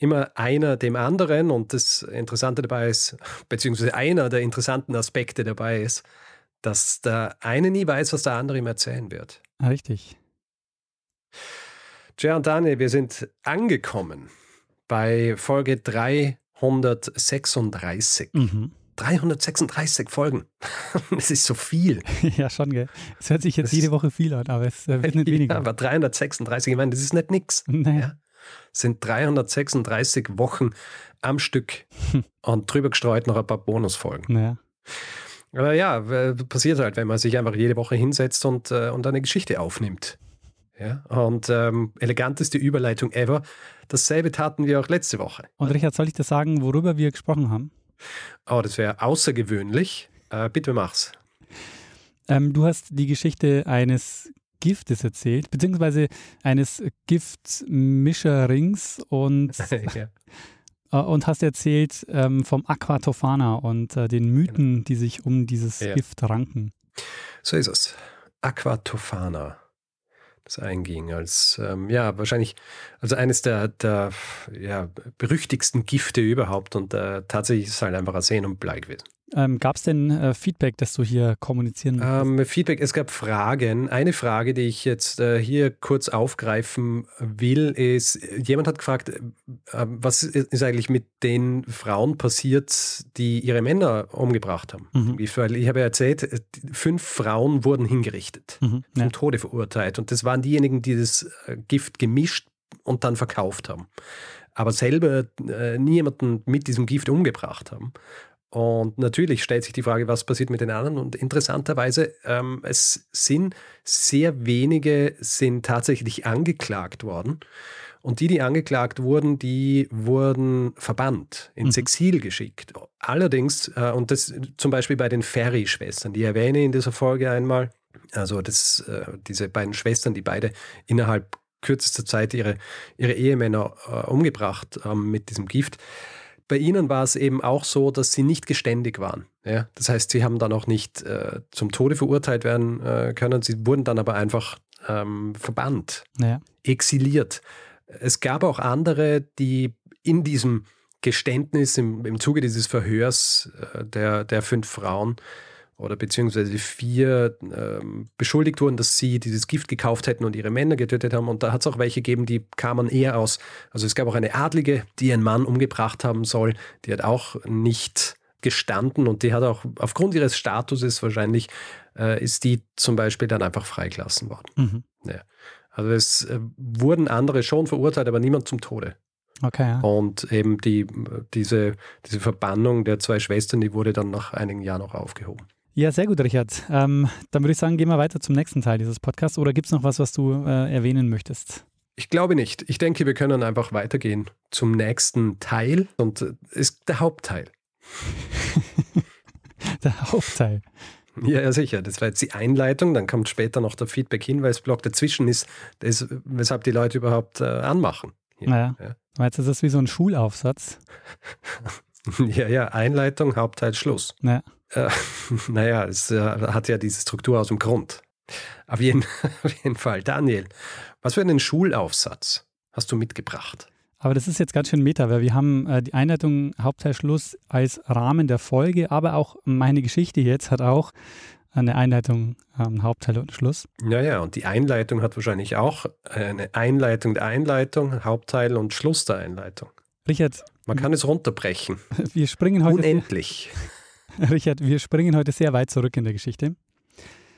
immer einer dem anderen und das Interessante dabei ist, beziehungsweise einer der interessanten Aspekte dabei ist, dass der eine nie weiß, was der andere ihm erzählen wird. Richtig. Tja und Daniel, wir sind angekommen bei Folge 336. Mhm. 336 Folgen. Das ist so viel. Ja, schon, gell. Es hört sich jetzt das jede Woche viel an, aber es äh, wird nicht weniger. Ja, aber 336, ich meine, das ist nicht nix. Naja. Ja sind 336 Wochen am Stück und drüber gestreut noch ein paar Bonusfolgen. Ja. Aber ja, passiert halt, wenn man sich einfach jede Woche hinsetzt und, äh, und eine Geschichte aufnimmt. Ja, und ähm, eleganteste Überleitung ever. Dasselbe taten wir auch letzte Woche. Und Richard, soll ich dir sagen, worüber wir gesprochen haben? Oh, das wäre außergewöhnlich. Äh, bitte mach's. Ähm, du hast die Geschichte eines Giftes erzählt, beziehungsweise eines Giftmischerrings und, ja. Äh, und hast erzählt ähm, vom Aquatofana und äh, den Mythen, die sich um dieses ja. Gift ranken. So ist es. Aquatofana das einging, als ähm, ja wahrscheinlich also eines der, der ja, berüchtigsten Gifte überhaupt und äh, tatsächlich ist es halt einfach Arsen und Blei gewesen. Ähm, gab es denn äh, Feedback, das du hier kommunizieren ähm, Feedback, es gab Fragen. Eine Frage, die ich jetzt äh, hier kurz aufgreifen will, ist, jemand hat gefragt, äh, was ist eigentlich mit den Frauen passiert, die ihre Männer umgebracht haben? Mhm. Weil ich habe ja erzählt, äh, fünf Frauen wurden hingerichtet, mhm, ja. zum Tode verurteilt. Und das waren diejenigen, die das äh, Gift gemischt und dann verkauft haben aber selber äh, niemanden mit diesem Gift umgebracht haben. Und natürlich stellt sich die Frage, was passiert mit den anderen. Und interessanterweise, ähm, es sind sehr wenige sind tatsächlich angeklagt worden. Und die, die angeklagt wurden, die wurden verbannt, ins mhm. Exil geschickt. Allerdings, äh, und das zum Beispiel bei den Ferry-Schwestern, die erwähne in dieser Folge einmal, also das, äh, diese beiden Schwestern, die beide innerhalb kürzester Zeit ihre, ihre Ehemänner äh, umgebracht haben mit diesem Gift bei ihnen war es eben auch so, dass sie nicht geständig waren. Ja? Das heißt, sie haben dann auch nicht äh, zum Tode verurteilt werden äh, können. Sie wurden dann aber einfach ähm, verbannt, ja. exiliert. Es gab auch andere, die in diesem Geständnis, im, im Zuge dieses Verhörs äh, der, der fünf Frauen, oder beziehungsweise vier ähm, beschuldigt wurden, dass sie dieses Gift gekauft hätten und ihre Männer getötet haben. Und da hat es auch welche gegeben, die kamen eher aus. Also es gab auch eine Adlige, die ihren Mann umgebracht haben soll. Die hat auch nicht gestanden und die hat auch aufgrund ihres Statuses wahrscheinlich, äh, ist die zum Beispiel dann einfach freigelassen worden. Mhm. Ja. Also es äh, wurden andere schon verurteilt, aber niemand zum Tode. Okay, ja. Und eben die, diese, diese Verbannung der zwei Schwestern, die wurde dann nach einigen Jahren auch aufgehoben. Ja, sehr gut, Richard. Ähm, dann würde ich sagen, gehen wir weiter zum nächsten Teil dieses Podcasts. Oder gibt es noch was, was du äh, erwähnen möchtest? Ich glaube nicht. Ich denke, wir können einfach weitergehen zum nächsten Teil. Und äh, ist der Hauptteil. der Hauptteil. Ja, ja, sicher. Das war jetzt die Einleitung. Dann kommt später noch der Feedback-Hinweisblock dazwischen, ist, das, weshalb die Leute überhaupt äh, anmachen. Naja. Ja. Meinst du, das ist wie so ein Schulaufsatz? ja, ja. Einleitung, Hauptteil, Schluss. Ja. Äh, naja, es äh, hat ja diese Struktur aus dem Grund. Auf jeden, auf jeden Fall. Daniel, was für einen Schulaufsatz hast du mitgebracht? Aber das ist jetzt ganz schön meta, weil wir haben äh, die Einleitung Hauptteil Schluss als Rahmen der Folge, aber auch meine Geschichte jetzt hat auch eine Einleitung, ähm, Hauptteil und Schluss. Ja, ja, und die Einleitung hat wahrscheinlich auch eine Einleitung der Einleitung, Hauptteil und Schluss der Einleitung. Richard. Man kann es runterbrechen. Wir springen heute. Unendlich. Richard, wir springen heute sehr weit zurück in der Geschichte.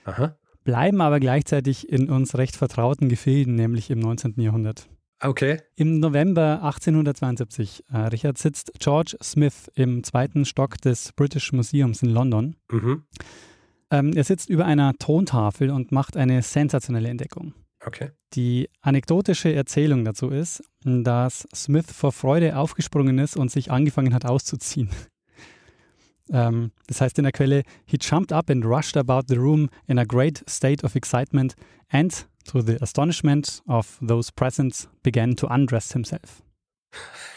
Aha. Bleiben aber gleichzeitig in uns recht vertrauten Gefilden, nämlich im 19. Jahrhundert. Okay. Im November 1872, äh, Richard, sitzt George Smith im zweiten Stock des British Museums in London. Mhm. Ähm, er sitzt über einer Tontafel und macht eine sensationelle Entdeckung. Okay. Die anekdotische Erzählung dazu ist, dass Smith vor Freude aufgesprungen ist und sich angefangen hat auszuziehen. Ähm, das heißt in der Quelle, he jumped up and rushed about the room in a great state of excitement and, to the astonishment of those present, began to undress himself.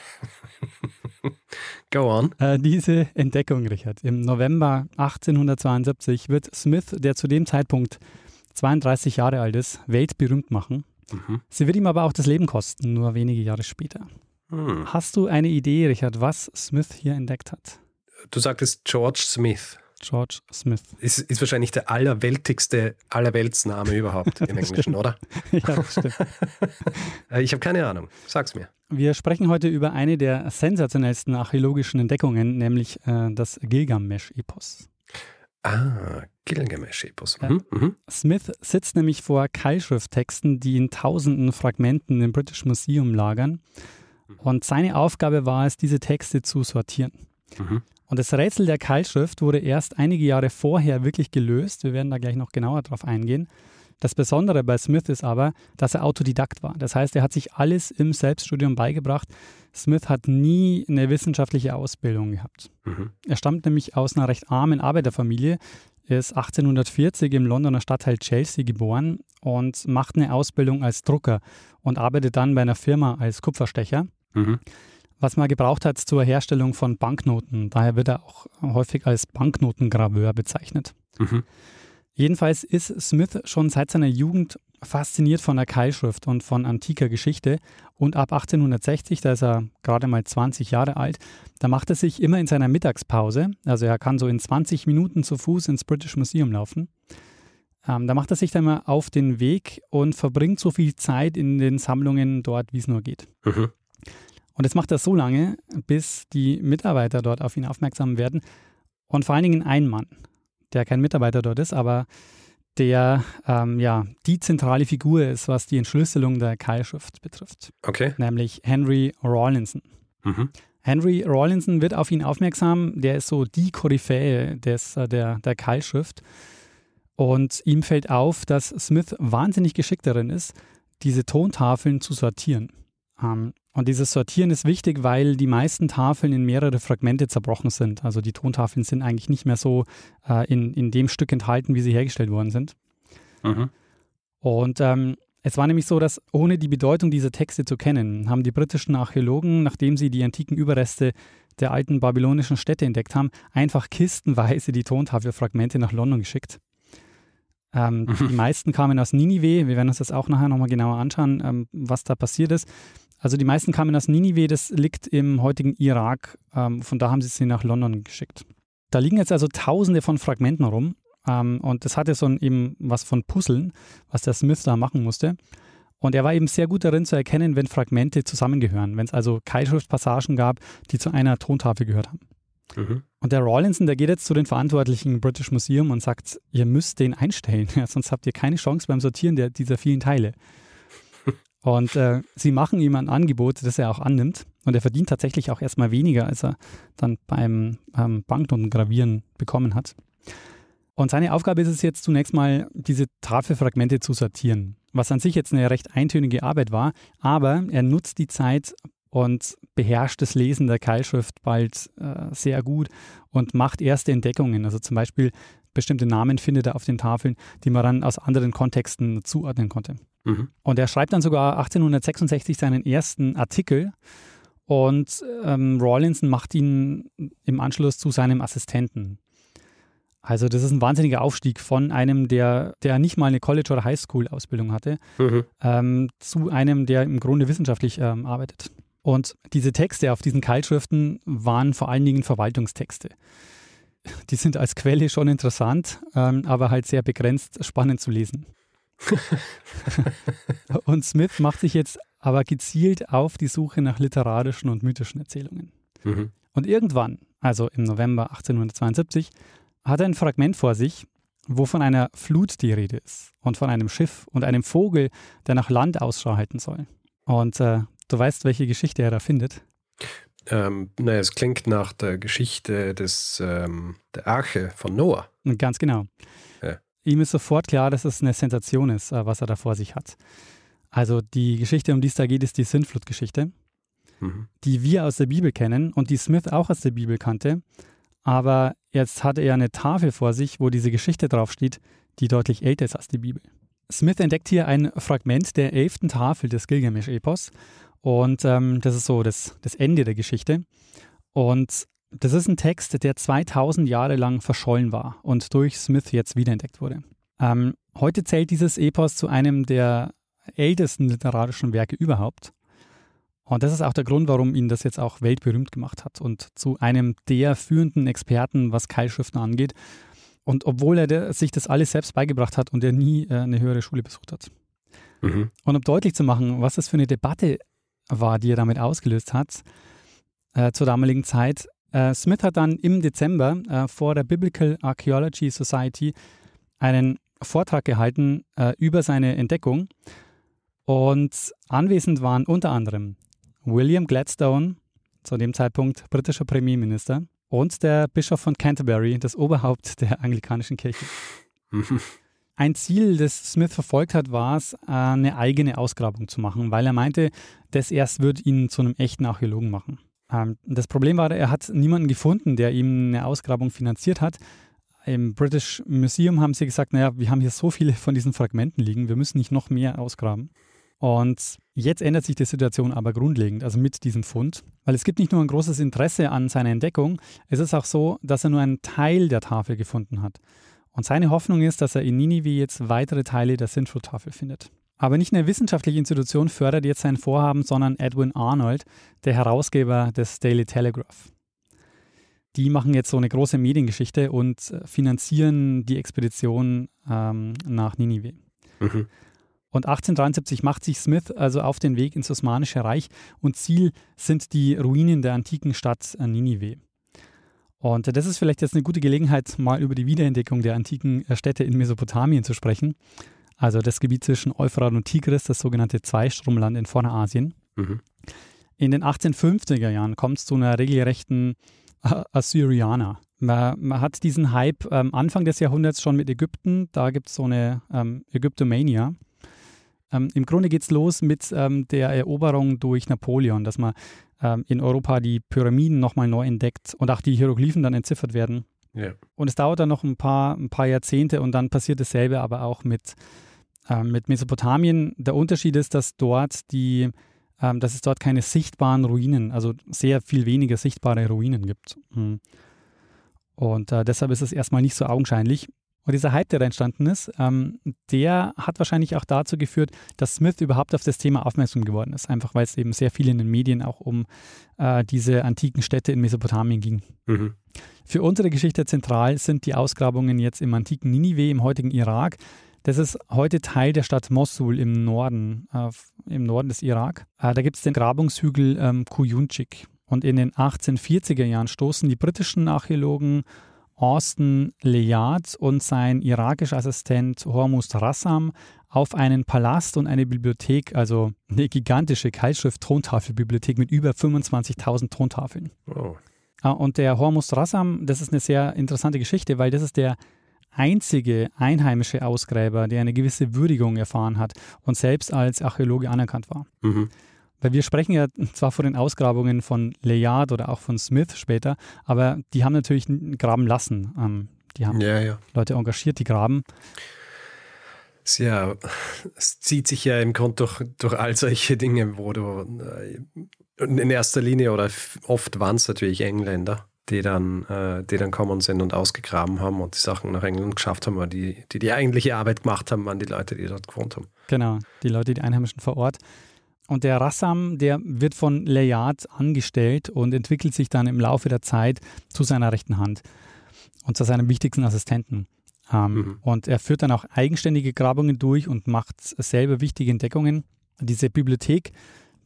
Go on. Äh, diese Entdeckung, Richard, im November 1872 wird Smith, der zu dem Zeitpunkt 32 Jahre alt ist, weltberühmt machen. Mhm. Sie wird ihm aber auch das Leben kosten, nur wenige Jahre später. Hm. Hast du eine Idee, Richard, was Smith hier entdeckt hat? Du sagtest George Smith. George Smith. Ist, ist wahrscheinlich der allerweltigste Allerweltsname überhaupt im Englischen, oder? ja, stimmt. Äh, Ich habe keine Ahnung. Sag's mir. Wir sprechen heute über eine der sensationellsten archäologischen Entdeckungen, nämlich äh, das Gilgamesch-Epos. Ah, Gilgamesch-Epos. Ja. Mhm. Mhm. Smith sitzt nämlich vor Keilschrifttexten, die in tausenden Fragmenten im British Museum lagern. Und seine Aufgabe war es, diese Texte zu sortieren. Mhm. Und das Rätsel der Keilschrift wurde erst einige Jahre vorher wirklich gelöst. Wir werden da gleich noch genauer drauf eingehen. Das Besondere bei Smith ist aber, dass er Autodidakt war. Das heißt, er hat sich alles im Selbststudium beigebracht. Smith hat nie eine wissenschaftliche Ausbildung gehabt. Mhm. Er stammt nämlich aus einer recht armen Arbeiterfamilie. Er ist 1840 im Londoner Stadtteil Chelsea geboren und macht eine Ausbildung als Drucker und arbeitet dann bei einer Firma als Kupferstecher, Mhm. Was man gebraucht hat zur Herstellung von Banknoten. Daher wird er auch häufig als Banknotengraveur bezeichnet. Mhm. Jedenfalls ist Smith schon seit seiner Jugend fasziniert von der Keilschrift und von antiker Geschichte. Und ab 1860, da ist er gerade mal 20 Jahre alt, da macht er sich immer in seiner Mittagspause, also er kann so in 20 Minuten zu Fuß ins British Museum laufen, ähm, da macht er sich dann mal auf den Weg und verbringt so viel Zeit in den Sammlungen dort, wie es nur geht. Mhm. Und das macht er so lange, bis die Mitarbeiter dort auf ihn aufmerksam werden. Und vor allen Dingen ein Mann, der kein Mitarbeiter dort ist, aber der ähm, ja die zentrale Figur ist, was die Entschlüsselung der Keilschrift betrifft, Okay. nämlich Henry Rawlinson. Mhm. Henry Rawlinson wird auf ihn aufmerksam, der ist so die Koryphäe des, äh, der, der Keilschrift. Und ihm fällt auf, dass Smith wahnsinnig geschickt darin ist, diese Tontafeln zu sortieren. Ähm, und dieses Sortieren ist wichtig, weil die meisten Tafeln in mehrere Fragmente zerbrochen sind. Also die Tontafeln sind eigentlich nicht mehr so äh, in, in dem Stück enthalten, wie sie hergestellt worden sind. Mhm. Und ähm, es war nämlich so, dass ohne die Bedeutung dieser Texte zu kennen, haben die britischen Archäologen, nachdem sie die antiken Überreste der alten babylonischen Städte entdeckt haben, einfach kistenweise die Tontafelfragmente nach London geschickt. Ähm, Mhm. Die meisten kamen aus Ninive. Wir werden uns das auch nachher nochmal genauer anschauen, ähm, was da passiert ist. Also die meisten kamen aus Ninive, das liegt im heutigen Irak. Ähm, von da haben sie sie nach London geschickt. Da liegen jetzt also tausende von Fragmenten rum. Ähm, und das hatte so ein, eben was von Puzzeln, was der Smith da machen musste. Und er war eben sehr gut darin zu erkennen, wenn Fragmente zusammengehören, wenn es also Keilschriftpassagen gab, die zu einer Tontafel gehört haben. Mhm. Und der Rawlinson, der geht jetzt zu den Verantwortlichen im British Museum und sagt, ihr müsst den einstellen, ja, sonst habt ihr keine Chance beim Sortieren der, dieser vielen Teile. Und äh, sie machen ihm ein Angebot, das er auch annimmt. Und er verdient tatsächlich auch erstmal weniger, als er dann beim ähm, Banknotengravieren bekommen hat. Und seine Aufgabe ist es jetzt zunächst mal, diese Tafelfragmente zu sortieren, was an sich jetzt eine recht eintönige Arbeit war, aber er nutzt die Zeit und beherrscht das Lesen der Keilschrift bald äh, sehr gut und macht erste Entdeckungen. Also zum Beispiel bestimmte Namen findet er auf den Tafeln, die man dann aus anderen Kontexten zuordnen konnte. Mhm. Und er schreibt dann sogar 1866 seinen ersten Artikel und ähm, Rawlinson macht ihn im Anschluss zu seinem Assistenten. Also das ist ein wahnsinniger Aufstieg von einem, der, der nicht mal eine College- oder Highschool-Ausbildung hatte, Mhm. ähm, zu einem, der im Grunde wissenschaftlich ähm, arbeitet. Und diese Texte auf diesen Keilschriften waren vor allen Dingen Verwaltungstexte. Die sind als Quelle schon interessant, ähm, aber halt sehr begrenzt spannend zu lesen. und Smith macht sich jetzt aber gezielt auf die Suche nach literarischen und mythischen Erzählungen. Mhm. Und irgendwann, also im November 1872, hat er ein Fragment vor sich, wo von einer Flut die Rede ist und von einem Schiff und einem Vogel, der nach Land Ausschau halten soll. Und äh, du weißt, welche Geschichte er da findet. Ähm, naja, es klingt nach der Geschichte des, ähm, der Arche von Noah. Ganz genau. Ja. Ihm ist sofort klar, dass es eine Sensation ist, äh, was er da vor sich hat. Also die Geschichte, um die es da geht, ist die Sintflut-Geschichte, Mhm. die wir aus der Bibel kennen und die Smith auch aus der Bibel kannte. aber jetzt hat er eine Tafel vor sich, wo diese Geschichte draufsteht, die deutlich älter ist als die Bibel. Smith entdeckt hier ein Fragment der elften Tafel des Gilgamesch-Epos und ähm, das ist so das, das Ende der Geschichte. Und das ist ein Text, der 2000 Jahre lang verschollen war und durch Smith jetzt wiederentdeckt wurde. Ähm, heute zählt dieses Epos zu einem der ältesten literarischen Werke überhaupt. Und das ist auch der Grund, warum ihn das jetzt auch weltberühmt gemacht hat und zu einem der führenden Experten, was Keilschriften angeht. Und obwohl er sich das alles selbst beigebracht hat und er nie äh, eine höhere Schule besucht hat. Mhm. Und um deutlich zu machen, was das für eine Debatte war, die er damit ausgelöst hat, äh, zur damaligen Zeit, äh, Smith hat dann im Dezember äh, vor der Biblical Archaeology Society einen Vortrag gehalten äh, über seine Entdeckung. Und anwesend waren unter anderem William Gladstone, zu dem Zeitpunkt britischer Premierminister, und der Bischof von Canterbury, das Oberhaupt der anglikanischen Kirche. Ein Ziel, das Smith verfolgt hat, war es, eine eigene Ausgrabung zu machen, weil er meinte, das erst wird ihn zu einem echten Archäologen machen. Ähm, das Problem war, er hat niemanden gefunden, der ihm eine Ausgrabung finanziert hat. Im British Museum haben sie gesagt, naja, wir haben hier so viele von diesen Fragmenten liegen, wir müssen nicht noch mehr ausgraben. Und jetzt ändert sich die Situation aber grundlegend, also mit diesem Fund, weil es gibt nicht nur ein großes Interesse an seiner Entdeckung, es ist auch so, dass er nur einen Teil der Tafel gefunden hat. Und seine Hoffnung ist, dass er in Ninive jetzt weitere Teile der Sintflut-Tafel findet. Aber nicht eine wissenschaftliche Institution fördert jetzt sein Vorhaben, sondern Edwin Arnold, der Herausgeber des Daily Telegraph. Die machen jetzt so eine große Mediengeschichte und finanzieren die Expedition ähm, nach Ninive. Mhm. Und 1873 macht sich Smith also auf den Weg ins Osmanische Reich und Ziel sind die Ruinen der antiken Stadt Ninive. Und das ist vielleicht jetzt eine gute Gelegenheit, mal über die Wiederentdeckung der antiken Städte in Mesopotamien zu sprechen. Also das Gebiet zwischen Euphrat und Tigris, das sogenannte Zweistromland in Vorderasien. Mhm. In den 1850er Jahren kommt es zu einer regelrechten Assyrianer. Man, man, hat diesen Hype ähm, Anfang des Jahrhunderts schon mit Ägypten. Da gibt es so eine ähm, Ägyptomania. Ähm, Im Grunde geht es los mit ähm, der Eroberung durch Napoleon, dass man ähm, in Europa die Pyramiden nochmal neu entdeckt und auch die Hieroglyphen dann entziffert werden. Ja. Und es dauert dann noch ein paar, ein paar Jahrzehnte und dann passiert dasselbe aber auch mit, ähm, mit Mesopotamien. Der Unterschied ist, dass dort die ähm, dass es dort keine sichtbaren Ruinen, also sehr viel weniger sichtbare Ruinen gibt. Hm. Und äh, deshalb ist es erstmal nicht so augenscheinlich. Und dieser Hype, der da entstanden ist, ähm, der hat wahrscheinlich auch dazu geführt, dass Smith überhaupt auf das Thema aufmerksam geworden ist. Einfach weil es eben sehr viel in den Medien auch um äh, diese antiken Städte in Mesopotamien ging. Mhm. Für unsere Geschichte zentral sind die Ausgrabungen jetzt im antiken Ninive, im heutigen Irak. Das ist heute Teil der Stadt Mosul im Norden, äh, im Norden des Irak. Äh, da gibt es den Grabungshügel ähm, Kuyunchik. Und in den 1840er Jahren stoßen die britischen Archäologen Austin Leyard und sein irakischer Assistent Hormuz Rassam auf einen Palast und eine Bibliothek, also eine gigantische Keilschrift-Tontafelbibliothek mit über 25.000 Tontafeln. Oh. Und der Hormuz Rassam, das ist eine sehr interessante Geschichte, weil das ist der einzige einheimische Ausgräber, der eine gewisse Würdigung erfahren hat und selbst als Archäologe anerkannt war. Mhm. Weil wir sprechen ja zwar von den Ausgrabungen von Layard oder auch von Smith später, aber die haben natürlich graben lassen. Ähm, die haben ja, ja. Leute engagiert, die graben. Ja, es zieht sich ja im Grunde durch, durch all solche Dinge, wo du äh, in erster Linie oder oft waren es natürlich Engländer, die dann, äh, die dann kommen sind und ausgegraben haben und die Sachen nach England geschafft haben, die, die die eigentliche Arbeit gemacht haben, waren die Leute, die dort gewohnt haben. Genau, die Leute, die Einheimischen vor Ort. Und der Rassam, der wird von Layard angestellt und entwickelt sich dann im Laufe der Zeit zu seiner rechten Hand und zu seinem wichtigsten Assistenten. Ähm, mhm. Und er führt dann auch eigenständige Grabungen durch und macht selber wichtige Entdeckungen. Diese Bibliothek,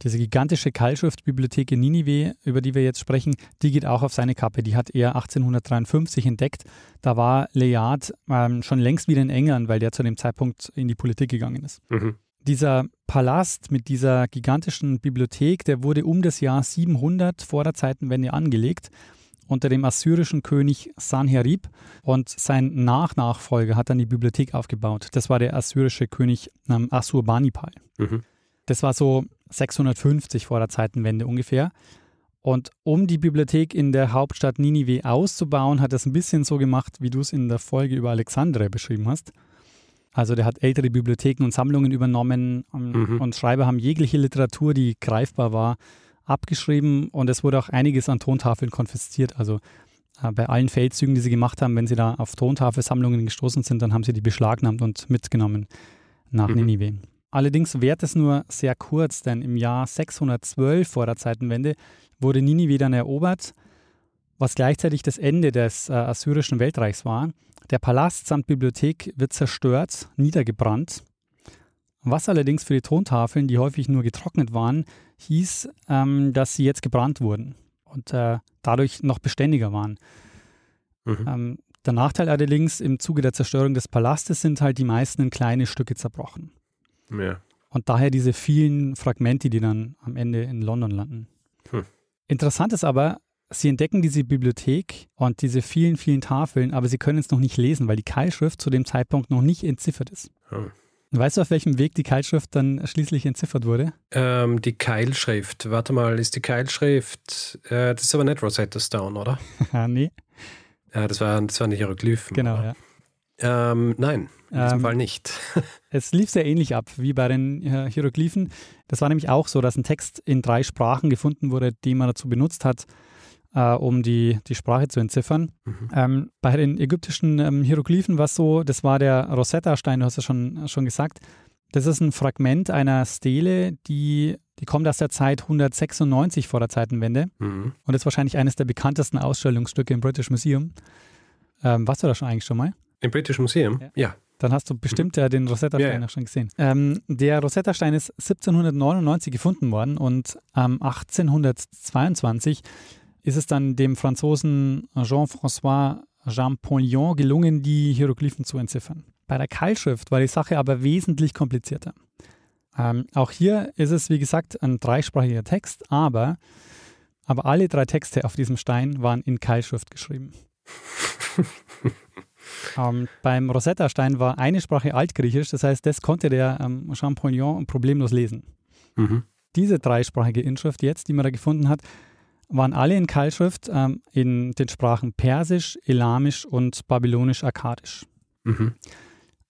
diese gigantische Keilschriftbibliothek in Ninive, über die wir jetzt sprechen, die geht auch auf seine Kappe. Die hat er 1853 entdeckt. Da war Layard ähm, schon längst wieder in England, weil der zu dem Zeitpunkt in die Politik gegangen ist. Mhm dieser Palast mit dieser gigantischen Bibliothek, der wurde um das Jahr 700 vor der Zeitenwende angelegt unter dem assyrischen König Sanherib und sein Nachnachfolger hat dann die Bibliothek aufgebaut. Das war der assyrische König ähm, Assurbanipal. Mhm. Das war so 650 vor der Zeitenwende ungefähr. Und um die Bibliothek in der Hauptstadt Ninive auszubauen, hat er es ein bisschen so gemacht, wie du es in der Folge über Alexandria beschrieben hast. Also der hat ältere Bibliotheken und Sammlungen übernommen mhm. und Schreiber haben jegliche Literatur, die greifbar war, abgeschrieben und es wurde auch einiges an Tontafeln konfisziert. Also äh, bei allen Feldzügen, die sie gemacht haben, wenn sie da auf Tontafelsammlungen gestoßen sind, dann haben sie die beschlagnahmt und mitgenommen nach mhm. Ninive. Allerdings währt es nur sehr kurz, denn im Jahr 612 vor der Zeitenwende wurde Ninive dann erobert, was gleichzeitig das Ende des äh, assyrischen Weltreichs war. Der Palast samt Bibliothek wird zerstört, niedergebrannt. Was allerdings für die Tontafeln, die häufig nur getrocknet waren, hieß, ähm, dass sie jetzt gebrannt wurden und äh, dadurch noch beständiger waren. Mhm. Ähm, der Nachteil allerdings im Zuge der Zerstörung des Palastes sind halt die meisten in kleine Stücke zerbrochen. Ja. Und daher diese vielen Fragmente, die dann am Ende in London landen. Hm. Interessant ist aber, sie entdecken diese Bibliothek und diese vielen, vielen Tafeln, aber sie können es noch nicht lesen, weil die Keilschrift zu dem Zeitpunkt noch nicht entziffert ist. Hm. Weißt du, auf welchem Weg die Keilschrift dann schließlich entziffert wurde? Ähm, die Keilschrift. Warte mal, ist die Keilschrift. Äh, das ist aber nicht Rosetta Stone, oder? nee. Ja, das, war, das waren die Hieroglyphen. Genau, oder? ja. Ähm, nein, in diesem ähm, Fall nicht. es lief sehr ähnlich ab wie bei den äh, Hieroglyphen. Das war nämlich auch so, dass ein Text in drei Sprachen gefunden wurde, den man dazu benutzt hat, äh, um die, die Sprache zu entziffern. Mhm. Ähm, bei den ägyptischen ähm, Hieroglyphen war es so, das war der Rosetta-Stein, du hast es schon, schon gesagt. Das ist ein Fragment einer Stele, die, die kommt aus der Zeit 196 vor der Zeitenwende mhm. und ist wahrscheinlich eines der bekanntesten Ausstellungsstücke im British Museum. Ähm, warst du da schon eigentlich schon mal? Im British Museum? Ja. ja. Dann hast du bestimmt ja den Rosetta-Stein ja, schon gesehen. Ähm, der Rosetta-Stein ist 1799 gefunden worden und ähm, 1822 ist es dann dem Franzosen Jean-François Champollion gelungen, die Hieroglyphen zu entziffern. Bei der Keilschrift war die Sache aber wesentlich komplizierter. Ähm, auch hier ist es, wie gesagt, ein dreisprachiger Text, aber, aber alle drei Texte auf diesem Stein waren in Keilschrift geschrieben. ähm, beim Rosetta-Stein war eine Sprache Altgriechisch, das heißt, das konnte der ähm, Champollion problemlos lesen. Mhm. Diese dreisprachige Inschrift jetzt, die man da gefunden hat, waren alle in Keilschrift ähm, in den Sprachen Persisch, Elamisch und Babylonisch-Akkadisch. Mhm.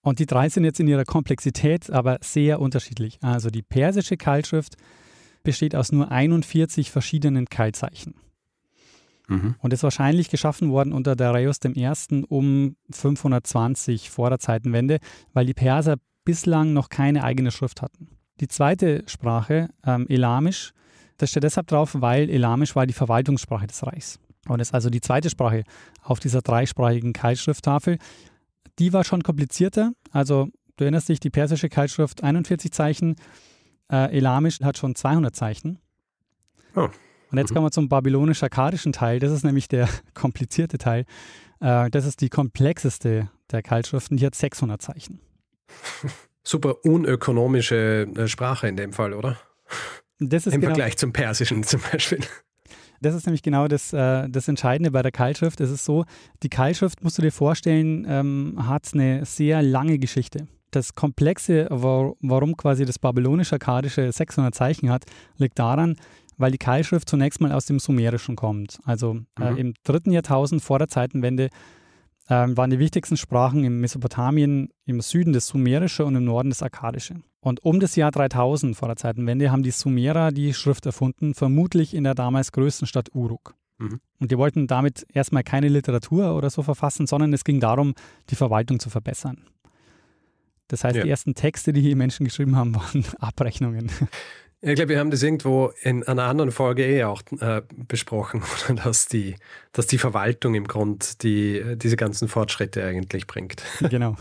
Und die drei sind jetzt in ihrer Komplexität aber sehr unterschiedlich. Also die persische Keilschrift besteht aus nur 41 verschiedenen Keilzeichen. Mhm. Und ist wahrscheinlich geschaffen worden unter Darius I. um 520 vor der Zeitenwende, weil die Perser bislang noch keine eigene Schrift hatten. Die zweite Sprache, ähm, Elamisch, das steht deshalb drauf, weil Elamisch war die Verwaltungssprache des Reichs. Und ist also die zweite Sprache auf dieser dreisprachigen Keilschrifttafel. Die war schon komplizierter. Also du erinnerst dich, die persische Keilschrift 41 Zeichen, äh, Elamisch hat schon 200 Zeichen. Oh. Und jetzt mhm. kommen wir zum babylonisch-akkadischen Teil. Das ist nämlich der komplizierte Teil. Äh, das ist die komplexeste der Keilschriften. Die hat 600 Zeichen. Super unökonomische äh, Sprache in dem Fall, oder? Im genau, Vergleich zum Persischen zum Beispiel. Das ist nämlich genau das, äh, das Entscheidende bei der Keilschrift. Es ist so, die Keilschrift, musst du dir vorstellen, ähm, hat eine sehr lange Geschichte. Das Komplexe, warum quasi das babylonische-akkadische 600 Zeichen hat, liegt daran, weil die Keilschrift zunächst mal aus dem Sumerischen kommt. Also äh, mhm. im dritten Jahrtausend vor der Zeitenwende ähm, waren die wichtigsten Sprachen in Mesopotamien im Süden das Sumerische und im Norden das Akkadische. Und um das Jahr 3000 vor der Zeitenwende haben die Sumerer die Schrift erfunden, vermutlich in der damals größten Stadt Uruk. Mhm. Und die wollten damit erstmal keine Literatur oder so verfassen, sondern es ging darum, die Verwaltung zu verbessern. Das heißt, ja. die ersten Texte, die die Menschen geschrieben haben, waren Abrechnungen. Ich glaube, wir haben das irgendwo in einer anderen Folge eh auch äh, besprochen, dass die, dass die Verwaltung im Grund die, diese ganzen Fortschritte eigentlich bringt. Genau.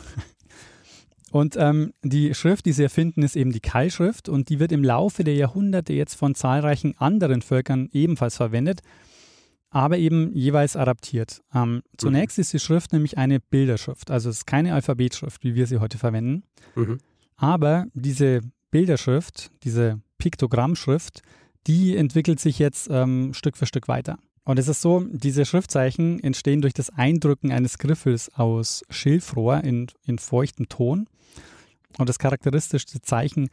Und ähm, die Schrift, die sie erfinden, ist eben die Keilschrift und die wird im Laufe der Jahrhunderte jetzt von zahlreichen anderen Völkern ebenfalls verwendet, aber eben jeweils adaptiert. Ähm, zunächst mhm. ist die Schrift nämlich eine Bilderschrift, also es ist keine Alphabetschrift, wie wir sie heute verwenden. Mhm. Aber diese Bilderschrift, diese Piktogrammschrift, die entwickelt sich jetzt ähm, Stück für Stück weiter. Und es ist so, diese Schriftzeichen entstehen durch das Eindrücken eines Griffels aus Schilfrohr in, in feuchtem Ton. Und das charakteristischste Zeichen,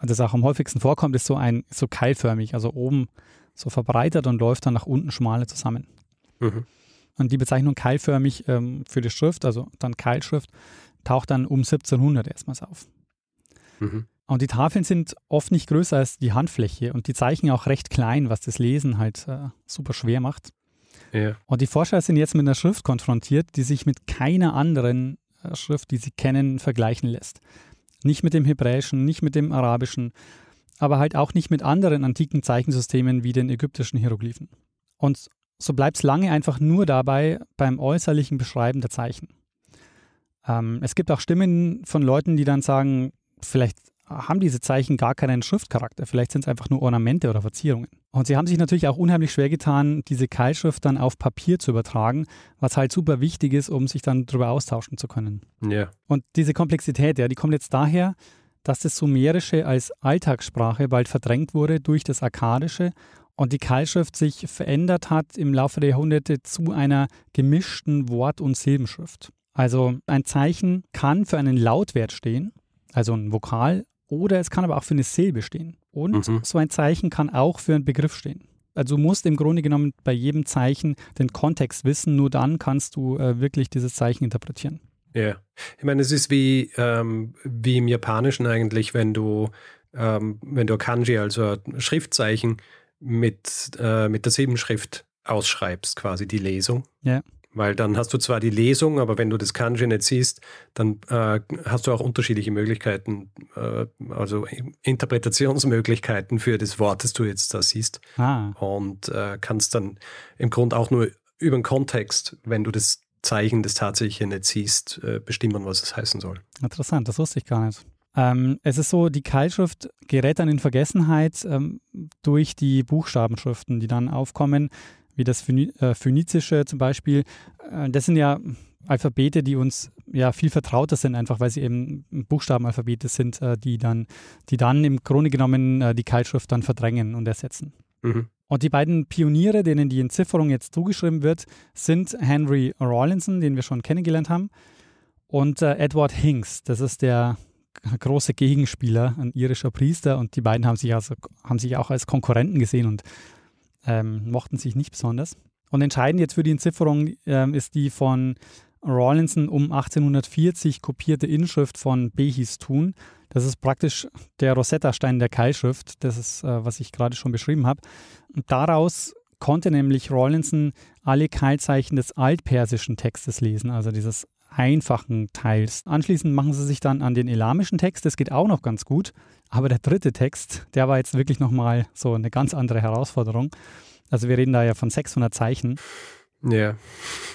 das auch am häufigsten vorkommt, ist so ein so keilförmig, also oben so verbreitert und läuft dann nach unten schmaler zusammen. Mhm. Und die Bezeichnung keilförmig ähm, für die Schrift, also dann Keilschrift, taucht dann um 1700 erstmals auf. Mhm. Und die Tafeln sind oft nicht größer als die Handfläche und die Zeichen auch recht klein, was das Lesen halt äh, super schwer macht. Ja. Und die Forscher sind jetzt mit einer Schrift konfrontiert, die sich mit keiner anderen äh, Schrift, die sie kennen, vergleichen lässt. Nicht mit dem Hebräischen, nicht mit dem Arabischen, aber halt auch nicht mit anderen antiken Zeichensystemen wie den ägyptischen Hieroglyphen. Und so bleibt es lange einfach nur dabei beim äußerlichen Beschreiben der Zeichen. Ähm, es gibt auch Stimmen von Leuten, die dann sagen, vielleicht haben diese Zeichen gar keinen Schriftcharakter, vielleicht sind es einfach nur Ornamente oder Verzierungen. Und sie haben sich natürlich auch unheimlich schwer getan, diese Keilschrift dann auf Papier zu übertragen, was halt super wichtig ist, um sich dann darüber austauschen zu können. Ja. Und diese Komplexität, ja, die kommt jetzt daher, dass das Sumerische als Alltagssprache bald verdrängt wurde durch das Akkadische und die Keilschrift sich verändert hat im Laufe der Jahrhunderte zu einer gemischten Wort- und Silbenschrift. Also ein Zeichen kann für einen Lautwert stehen, also ein Vokal, oder es kann aber auch für eine Silbe stehen. Und Mhm. so ein Zeichen kann auch für einen Begriff stehen. Also du musst im Grunde genommen bei jedem Zeichen den Kontext wissen, nur dann kannst du äh, wirklich dieses Zeichen interpretieren. Ja. Ich meine, es ist wie, ähm, wie im Japanischen eigentlich, wenn du, ähm, wenn du Kanji, also Schriftzeichen, mit, äh, mit der Silbenschrift ausschreibst, quasi die Lesung. Ja. Weil dann hast du zwar die Lesung, aber wenn du das Kanji nicht siehst, dann äh, hast du auch unterschiedliche Möglichkeiten, äh, also Interpretationsmöglichkeiten für das Wort, das du jetzt da siehst. Ah, Und äh, kannst dann im Grunde auch nur über den Kontext, wenn du das Zeichen, das Tatsächliche nicht siehst, äh, bestimmen, was es heißen soll. interessant, das wusste ich gar nicht. Ähm, es ist so, die Keilschrift gerät dann in Vergessenheit ähm, durch die Buchstabenschriften, die dann aufkommen, wie das äh, Phönizische zum Beispiel. Äh, das sind ja Alphabete, die uns ja viel vertrauter sind, einfach weil sie eben Buchstabenalphabete sind, äh, die, dann, die dann im Grunde genommen die Keilschrift dann verdrängen und ersetzen. Mhm. Und die beiden Pioniere, denen die Entzifferung jetzt zugeschrieben wird, sind Henry Rawlinson, den wir schon kennengelernt haben, und Edward Hinks. Das ist der große Gegenspieler, ein irischer Priester. Und die beiden haben sich, also, haben sich auch als Konkurrenten gesehen und ähm, mochten sich nicht besonders. Und entscheidend jetzt für die Entzifferung ähm, ist die von Rawlinson um 1840 kopierte Inschrift von Behistun. Das ist praktisch der Rosetta-Stein der Keilschrift. Das ist, äh, was ich gerade schon beschrieben habe. Daraus konnte nämlich Rawlinson alle Keilzeichen des altpersischen Textes lesen, also dieses einfachen Teils. Anschließend machen sie sich dann an den elamischen Text. Das geht auch noch ganz gut. Aber der dritte Text, der war jetzt wirklich nochmal so eine ganz andere Herausforderung. Also wir reden da ja von 600 Zeichen. Ja.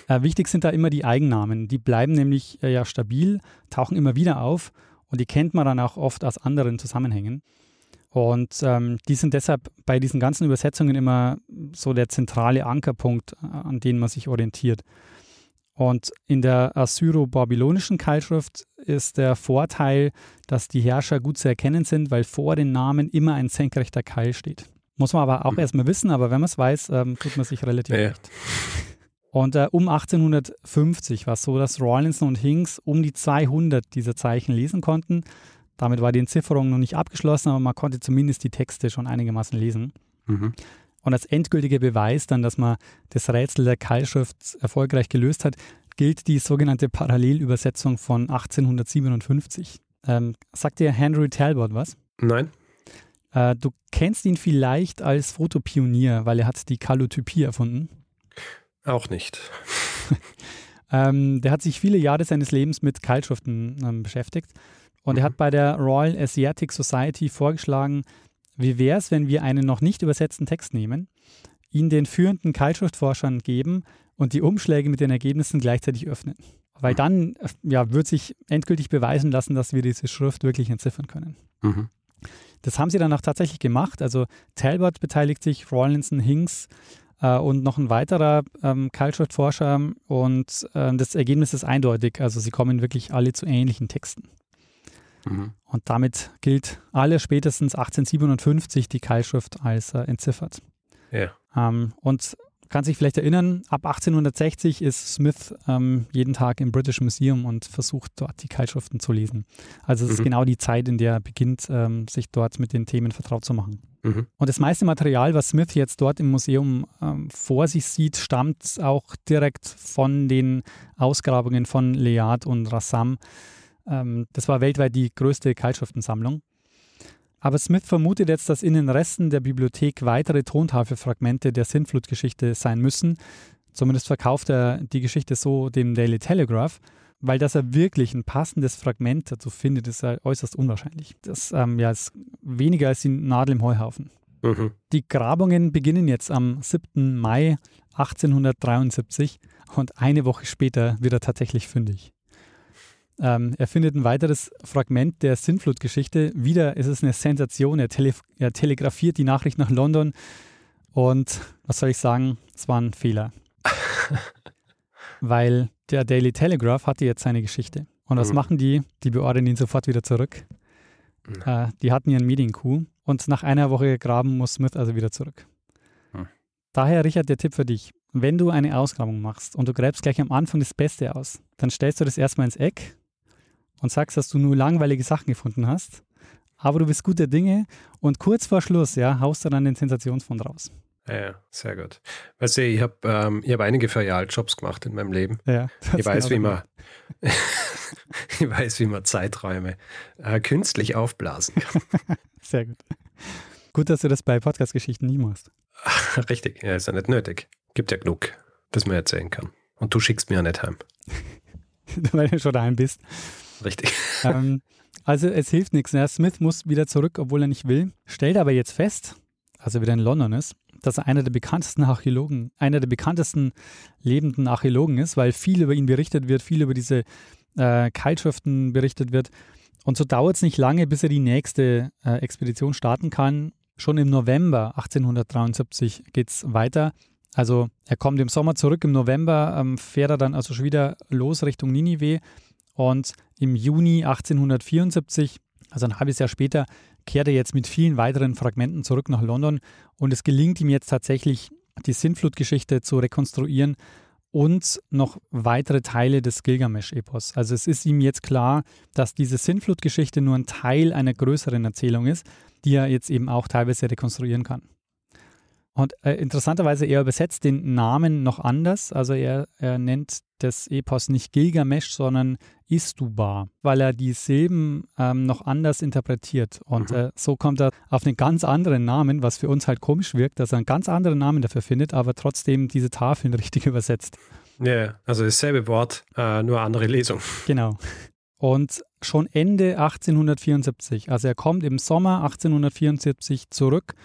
Äh, wichtig sind da immer die Eigennamen. Die bleiben nämlich äh, ja stabil, tauchen immer wieder auf und die kennt man dann auch oft aus anderen Zusammenhängen. Und ähm, die sind deshalb bei diesen ganzen Übersetzungen immer so der zentrale Ankerpunkt, äh, an den man sich orientiert. Und in der assyro-babylonischen Keilschrift ist der Vorteil, dass die Herrscher gut zu erkennen sind, weil vor den Namen immer ein senkrechter Keil steht. Muss man aber auch Hm. erstmal wissen, aber wenn man es weiß, ähm, tut man sich relativ Ja, leicht. Und äh, um 1850 war es so, dass Rawlinson und Hinks um die 200 dieser Zeichen lesen konnten. Damit war die Entzifferung noch nicht abgeschlossen, aber man konnte zumindest die Texte schon einigermaßen lesen. Mhm. Und als endgültiger Beweis dann, dass man das Rätsel der Keilschrift erfolgreich gelöst hat, gilt die sogenannte Parallelübersetzung von 1857. Ähm, sagt dir Henry Talbot was? Nein? Äh, du kennst ihn vielleicht als Fotopionier, weil er hat die Kallotypie erfunden. Auch nicht. Ähm, der hat sich viele Jahre seines Lebens mit Keilschriften ähm, beschäftigt und er Mhm. hat bei der Royal Asiatic Society vorgeschlagen, wie wäre es, wenn wir einen noch nicht übersetzten Text nehmen, ihn den führenden Keilschriftforschern geben und die Umschläge mit den Ergebnissen gleichzeitig öffnen. Weil dann äh, ja, wird sich endgültig beweisen lassen, dass wir diese Schrift wirklich entziffern können. Mhm. Das haben sie dann auch tatsächlich gemacht. Also Talbot beteiligt sich, Rawlinson, Hinks äh, und noch ein weiterer ähm, Keilschriftforscher. Und äh, das Ergebnis ist eindeutig. Also sie kommen wirklich alle zu ähnlichen Texten. Mhm. Und damit gilt alle spätestens 1857 die Keilschrift als äh, entziffert. Ja. Ähm, und kann sich vielleicht erinnern, ab 1860 ist Smith ähm, jeden Tag im British Museum und versucht dort die Keilschriften zu lesen. Also es mhm. ist genau die Zeit, in der er beginnt, ähm, sich dort mit den Themen vertraut zu machen. Mhm. Und das meiste Material, was Smith jetzt dort im Museum ähm, vor sich sieht, stammt auch direkt von den Ausgrabungen von Leat und Rassam. Ähm, das war weltweit die größte Keilschriftensammlung. Aber Smith vermutet jetzt, dass in den Resten der Bibliothek weitere Tontafelfragmente der Sintflutgeschichte sein müssen. Zumindest verkauft er die Geschichte so dem Daily Telegraph, weil dass er wirklich ein passendes Fragment dazu findet, ist äußerst unwahrscheinlich. Das ähm, ja, ist weniger als die Nadel im Heuhaufen. Mhm. Die Grabungen beginnen jetzt am 7. Mai 1873 und eine Woche später wird er tatsächlich fündig. Ähm, er findet ein weiteres Fragment der Sintflut-Geschichte. Wieder ist es eine Sensation. Er, tele er telegrafiert die Nachricht nach London und was soll ich sagen? Es war ein Fehler. Weil der Daily Telegraph hatte jetzt seine Geschichte. Und was mhm. machen die? Die beordern ihn sofort wieder zurück. Mhm. Äh, die hatten ihren Mediencoup und nach einer Woche graben muss Smith also wieder zurück. Mhm. Daher, Richard, der Tipp für dich. Wenn du eine Ausgrabung machst und du gräbst gleich am Anfang das Beste aus, dann stellst du das erstmal ins Eck und sagst, dass du nur langweilige Sachen gefunden hast, aber du bist guter Dinge und kurz vor Schluss, ja, haust du dann den Sensationsfond raus. Ja, sehr gut. Weißt du, ich habe ähm, hab einige Ferialjobs gemacht in meinem Leben. Ja, ich weiß, wie man, ich weiß, wie man Zeiträume äh, künstlich aufblasen kann. sehr gut. Gut, dass du das bei Podcast-Geschichten nie machst. Richtig, ja, ist ja nicht nötig. Gibt ja genug, das man erzählen kann. Und du schickst mir ja nicht heim. Weil du schon daheim bist. Richtig. Ähm, also es hilft nichts. Ne? Smith muss wieder zurück, obwohl er nicht will. Stellt aber jetzt fest, als er wieder in London ist, dass er einer der bekanntesten Archäologen, einer der bekanntesten lebenden Archäologen ist, weil viel über ihn berichtet wird, viel über diese äh, Keilschriften berichtet wird. Und so dauert es nicht lange, bis er die nächste äh, Expedition starten kann. Schon im November 1873 geht es weiter. Also er kommt im Sommer zurück, im November ähm, fährt er dann also schon wieder los Richtung Ninive und im Juni 1874, also ein halbes Jahr später, kehrt er jetzt mit vielen weiteren Fragmenten zurück nach London und es gelingt ihm jetzt tatsächlich, die Sintflut-Geschichte zu rekonstruieren und noch weitere Teile des Gilgamesch-Epos. Also es ist ihm jetzt klar, dass diese Sintflut-Geschichte nur ein Teil einer größeren Erzählung ist, die er jetzt eben auch teilweise rekonstruieren kann. Und äh, interessanterweise, er übersetzt den Namen noch anders. Also er, er nennt das Epos nicht Gilgamesch, sondern Istubar, weil er die Silben ähm, noch anders interpretiert. Und mhm. äh, so kommt er auf einen ganz anderen Namen, was für uns halt komisch wirkt, dass er einen ganz anderen Namen dafür findet, aber trotzdem diese Tafeln richtig übersetzt. Ja, also dasselbe Wort, äh, nur andere Lesung. Genau. Und schon Ende 1874, also er kommt im Sommer 1874 zurück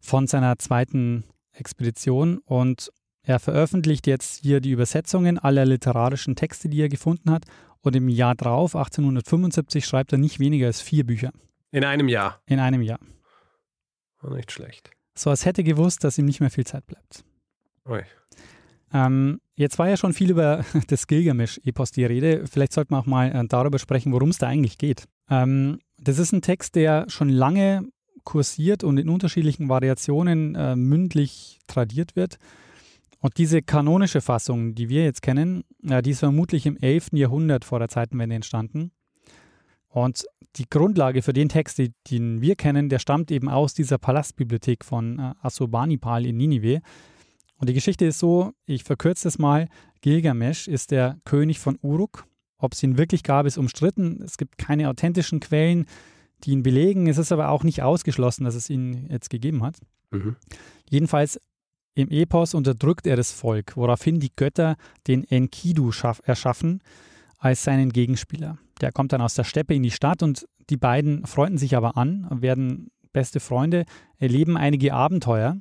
von seiner zweiten Expedition und er veröffentlicht jetzt hier die Übersetzungen aller literarischen Texte, die er gefunden hat. Und im Jahr drauf, 1875, schreibt er nicht weniger als vier Bücher. In einem Jahr? In einem Jahr. War nicht schlecht. So als hätte gewusst, dass ihm nicht mehr viel Zeit bleibt. Ui. Ähm, jetzt war ja schon viel über das Gilgamesch-Epos die Rede. Vielleicht sollte man auch mal äh, darüber sprechen, worum es da eigentlich geht. Ähm, das ist ein Text, der schon lange kursiert und in unterschiedlichen Variationen äh, mündlich tradiert wird. Und diese kanonische Fassung, die wir jetzt kennen, äh, die ist vermutlich im 11. Jahrhundert vor der Zeitenwende entstanden. Und die Grundlage für den Text, den wir kennen, der stammt eben aus dieser Palastbibliothek von äh, Assurbanipal in Ninive. Und die Geschichte ist so, ich verkürze es mal, Gilgamesch ist der König von Uruk. Ob es ihn wirklich gab, ist umstritten. Es gibt keine authentischen Quellen die ihn belegen. Es ist aber auch nicht ausgeschlossen, dass es ihn jetzt gegeben hat. Mhm. Jedenfalls im Epos unterdrückt er das Volk, woraufhin die Götter den Enkidu erschaffen als seinen Gegenspieler. Der kommt dann aus der Steppe in die Stadt und die beiden freunden sich aber an, werden beste Freunde, erleben einige Abenteuer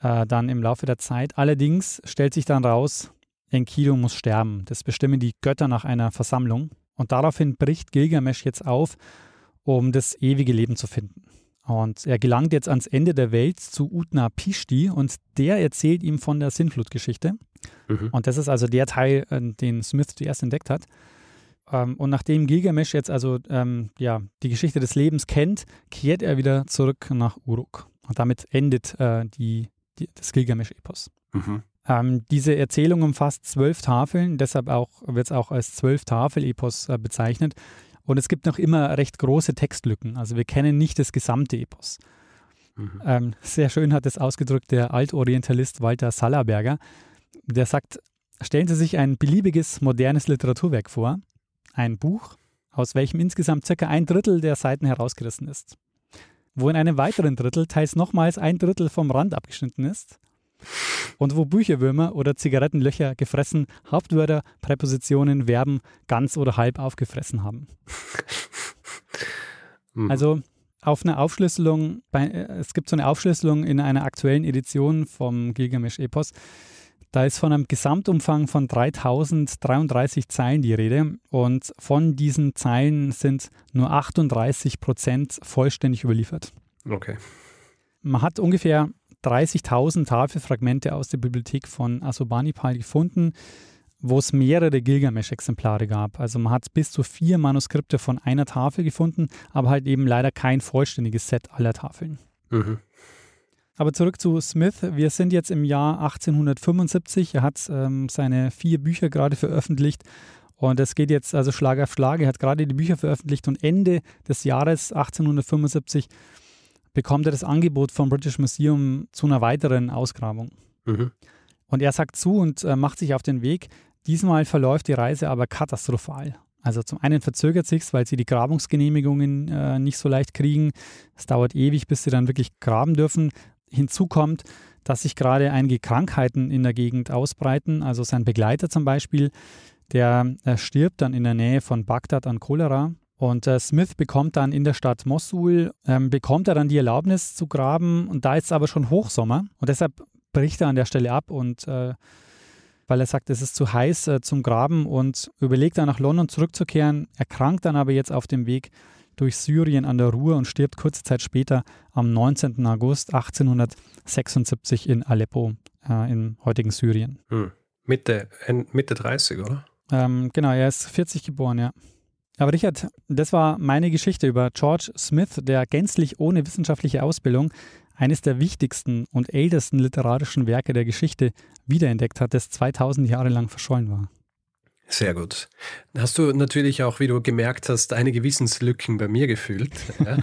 äh, dann im Laufe der Zeit. Allerdings stellt sich dann raus, Enkidu muss sterben. Das bestimmen die Götter nach einer Versammlung. Und daraufhin bricht Gilgamesch jetzt auf um das ewige Leben zu finden. Und er gelangt jetzt ans Ende der Welt zu Utna Pishti und der erzählt ihm von der Sintflutgeschichte. Mhm. Und das ist also der Teil, äh, den Smith zuerst entdeckt hat. Ähm, und nachdem Gilgamesh jetzt also ähm, ja, die Geschichte des Lebens kennt, kehrt er wieder zurück nach Uruk. Und damit endet äh, die, die, das Gilgamesch-Epos. Mhm. Ähm, diese Erzählung umfasst zwölf Tafeln, deshalb wird es auch als zwölf-Tafel-Epos äh, bezeichnet. Und es gibt noch immer recht große Textlücken. Also wir kennen nicht das gesamte Epos. Mhm. Ähm, sehr schön hat es ausgedrückt der Altorientalist Walter Sallerberger. Der sagt, stellen Sie sich ein beliebiges modernes Literaturwerk vor, ein Buch, aus welchem insgesamt circa ein Drittel der Seiten herausgerissen ist, wo in einem weiteren Drittel teils nochmals ein Drittel vom Rand abgeschnitten ist und wo Bücherwürmer oder Zigarettenlöcher gefressen, Hauptwörter, Präpositionen, Verben ganz oder halb aufgefressen haben. Mhm. Also auf eine Aufschlüsselung, bei, äh, es gibt so eine Aufschlüsselung in einer aktuellen Edition vom Gilgamesch-Epos. Da ist von einem Gesamtumfang von 3033 Zeilen die Rede und von diesen Zeilen sind nur 38 Prozent vollständig überliefert. Okay. Man hat ungefähr 30.000 Tafelfragmente aus der Bibliothek von Asurbanipal gefunden, wo es mehrere Gilgamesch-Exemplare gab. Also man hat bis zu vier Manuskripte von einer Tafel gefunden, aber halt eben leider kein vollständiges Set aller Tafeln. Mhm. Aber zurück zu Smith. Wir sind jetzt im Jahr 1875. Er hat ähm, seine vier Bücher gerade veröffentlicht. Und es geht jetzt also Schlag auf Schlag. Er hat gerade die Bücher veröffentlicht und Ende des Jahres 1875 bekommt er das Angebot vom British Museum zu einer weiteren Ausgrabung. Mhm. Und er sagt zu und äh, macht sich auf den Weg. Diesmal verläuft die Reise aber katastrophal. Also zum einen verzögert sich weil sie die Grabungsgenehmigungen äh, nicht so leicht kriegen. Es dauert ewig, bis sie dann wirklich graben dürfen. Hinzu kommt, dass sich gerade einige Krankheiten in der Gegend ausbreiten. Also sein Begleiter zum Beispiel, der äh, stirbt dann in der Nähe von Bagdad an Cholera. Und äh, Smith bekommt dann in der Stadt Mosul, ähm, bekommt er dann die Erlaubnis zu graben und da ist es aber schon Hochsommer und deshalb bricht er an der Stelle ab und äh, weil er sagt, es ist zu heiß äh, zum Graben und überlegt dann nach London zurückzukehren, erkrankt dann aber jetzt auf dem Weg durch Syrien an der Ruhr und stirbt kurze Zeit später am 19. August 1876 in Aleppo äh, im heutigen Syrien. Hm. Mitte, Mitte 30, oder? Ähm, genau, er ist 40 geboren, ja. Aber Richard, das war meine Geschichte über George Smith, der gänzlich ohne wissenschaftliche Ausbildung eines der wichtigsten und ältesten literarischen Werke der Geschichte wiederentdeckt hat, das 2000 Jahre lang verschollen war. Sehr gut. Hast du natürlich auch, wie du gemerkt hast, einige Wissenslücken bei mir gefühlt. Ja?